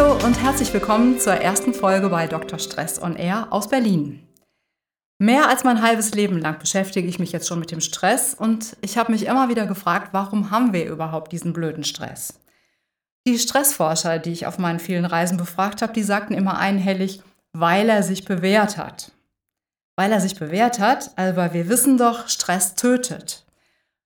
Hallo und herzlich willkommen zur ersten Folge bei Dr. Stress on Air aus Berlin. Mehr als mein halbes Leben lang beschäftige ich mich jetzt schon mit dem Stress und ich habe mich immer wieder gefragt, warum haben wir überhaupt diesen blöden Stress? Die Stressforscher, die ich auf meinen vielen Reisen befragt habe, die sagten immer einhellig, weil er sich bewährt hat. Weil er sich bewährt hat, aber wir wissen doch, Stress tötet.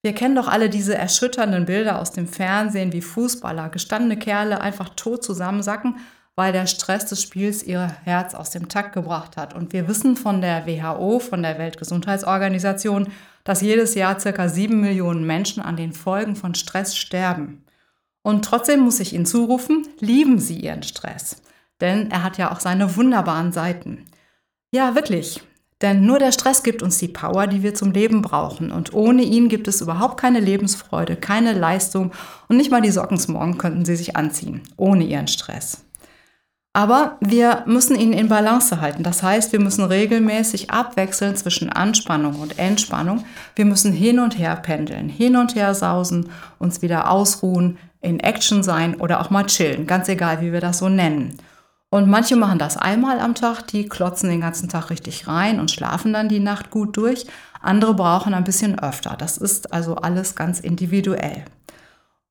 Wir kennen doch alle diese erschütternden Bilder aus dem Fernsehen, wie Fußballer, gestandene Kerle einfach tot zusammensacken, weil der Stress des Spiels ihr Herz aus dem Takt gebracht hat. Und wir wissen von der WHO, von der Weltgesundheitsorganisation, dass jedes Jahr circa sieben Millionen Menschen an den Folgen von Stress sterben. Und trotzdem muss ich Ihnen zurufen, lieben Sie Ihren Stress. Denn er hat ja auch seine wunderbaren Seiten. Ja, wirklich. Denn nur der Stress gibt uns die Power, die wir zum Leben brauchen. Und ohne ihn gibt es überhaupt keine Lebensfreude, keine Leistung und nicht mal die Socken morgen könnten sie sich anziehen, ohne ihren Stress. Aber wir müssen ihn in Balance halten. Das heißt, wir müssen regelmäßig abwechseln zwischen Anspannung und Entspannung. Wir müssen hin und her pendeln, hin und her sausen, uns wieder ausruhen, in Action sein oder auch mal chillen, ganz egal, wie wir das so nennen. Und manche machen das einmal am Tag, die klotzen den ganzen Tag richtig rein und schlafen dann die Nacht gut durch. Andere brauchen ein bisschen öfter. Das ist also alles ganz individuell.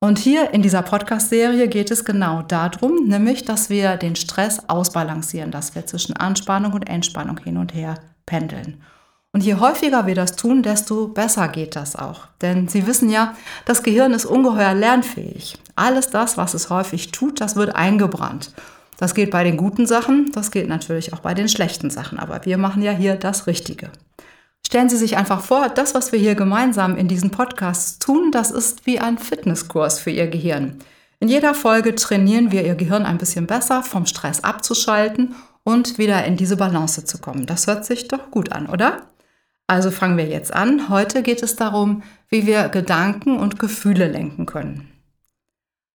Und hier in dieser Podcast-Serie geht es genau darum, nämlich, dass wir den Stress ausbalancieren, dass wir zwischen Anspannung und Entspannung hin und her pendeln. Und je häufiger wir das tun, desto besser geht das auch. Denn Sie wissen ja, das Gehirn ist ungeheuer lernfähig. Alles das, was es häufig tut, das wird eingebrannt. Das geht bei den guten Sachen, das geht natürlich auch bei den schlechten Sachen, aber wir machen ja hier das Richtige. Stellen Sie sich einfach vor, das, was wir hier gemeinsam in diesen Podcasts tun, das ist wie ein Fitnesskurs für Ihr Gehirn. In jeder Folge trainieren wir Ihr Gehirn ein bisschen besser, vom Stress abzuschalten und wieder in diese Balance zu kommen. Das hört sich doch gut an, oder? Also fangen wir jetzt an. Heute geht es darum, wie wir Gedanken und Gefühle lenken können.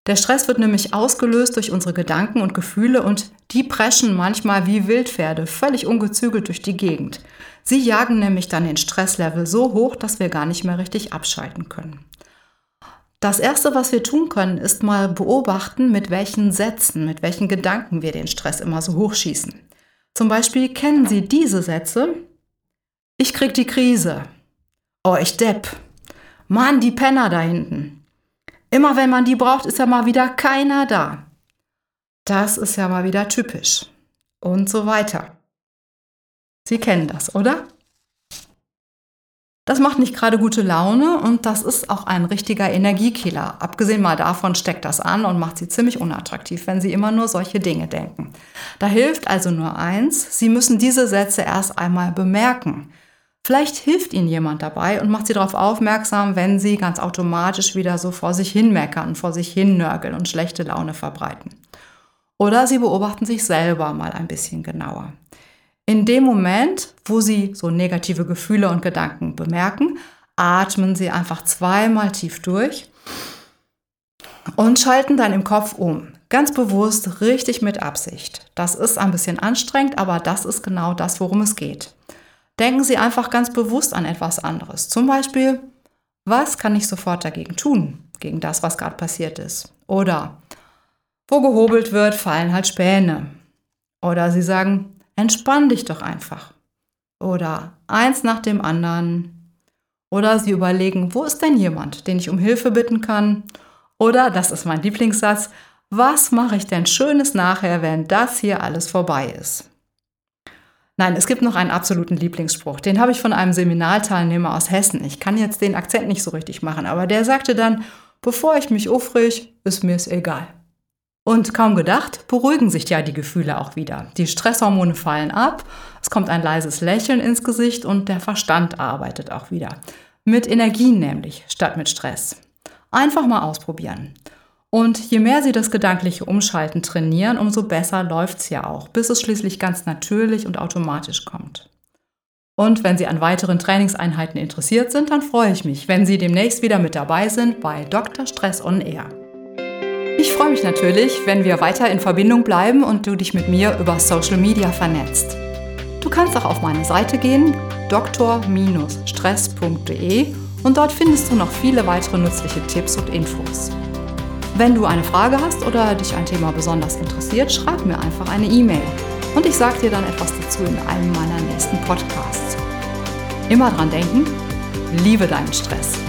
Der Stress wird nämlich ausgelöst durch unsere Gedanken und Gefühle und die preschen manchmal wie Wildpferde völlig ungezügelt durch die Gegend. Sie jagen nämlich dann den Stresslevel so hoch, dass wir gar nicht mehr richtig abschalten können. Das Erste, was wir tun können, ist mal beobachten, mit welchen Sätzen, mit welchen Gedanken wir den Stress immer so hochschießen. Zum Beispiel kennen Sie diese Sätze. Ich krieg die Krise. Oh, ich depp. Mann, die Penner da hinten. Immer wenn man die braucht, ist ja mal wieder keiner da. Das ist ja mal wieder typisch. Und so weiter. Sie kennen das, oder? Das macht nicht gerade gute Laune und das ist auch ein richtiger Energiekiller. Abgesehen mal davon steckt das an und macht sie ziemlich unattraktiv, wenn sie immer nur solche Dinge denken. Da hilft also nur eins, Sie müssen diese Sätze erst einmal bemerken. Vielleicht hilft Ihnen jemand dabei und macht Sie darauf aufmerksam, wenn Sie ganz automatisch wieder so vor sich hin meckern, vor sich hin nörgeln und schlechte Laune verbreiten. Oder Sie beobachten sich selber mal ein bisschen genauer. In dem Moment, wo Sie so negative Gefühle und Gedanken bemerken, atmen Sie einfach zweimal tief durch und schalten dann im Kopf um. Ganz bewusst, richtig mit Absicht. Das ist ein bisschen anstrengend, aber das ist genau das, worum es geht. Denken Sie einfach ganz bewusst an etwas anderes. Zum Beispiel, was kann ich sofort dagegen tun, gegen das, was gerade passiert ist? Oder wo gehobelt wird, fallen halt Späne. Oder Sie sagen, entspann dich doch einfach. Oder eins nach dem anderen. Oder Sie überlegen, wo ist denn jemand, den ich um Hilfe bitten kann? Oder, das ist mein Lieblingssatz, was mache ich denn Schönes nachher, wenn das hier alles vorbei ist? Nein, es gibt noch einen absoluten Lieblingsspruch. Den habe ich von einem Seminarteilnehmer aus Hessen. Ich kann jetzt den Akzent nicht so richtig machen, aber der sagte dann, bevor ich mich aufreg, ist mir es egal. Und kaum gedacht, beruhigen sich ja die Gefühle auch wieder. Die Stresshormone fallen ab, es kommt ein leises Lächeln ins Gesicht und der Verstand arbeitet auch wieder. Mit Energien nämlich, statt mit Stress. Einfach mal ausprobieren. Und je mehr Sie das gedankliche Umschalten trainieren, umso besser läuft es ja auch, bis es schließlich ganz natürlich und automatisch kommt. Und wenn Sie an weiteren Trainingseinheiten interessiert sind, dann freue ich mich, wenn Sie demnächst wieder mit dabei sind bei Dr. Stress on Air. Ich freue mich natürlich, wenn wir weiter in Verbindung bleiben und du dich mit mir über Social Media vernetzt. Du kannst auch auf meine Seite gehen, dr-stress.de und dort findest du noch viele weitere nützliche Tipps und Infos. Wenn du eine Frage hast oder dich ein Thema besonders interessiert, schreib mir einfach eine E-Mail und ich sage dir dann etwas dazu in einem meiner nächsten Podcasts. Immer dran denken, liebe deinen Stress.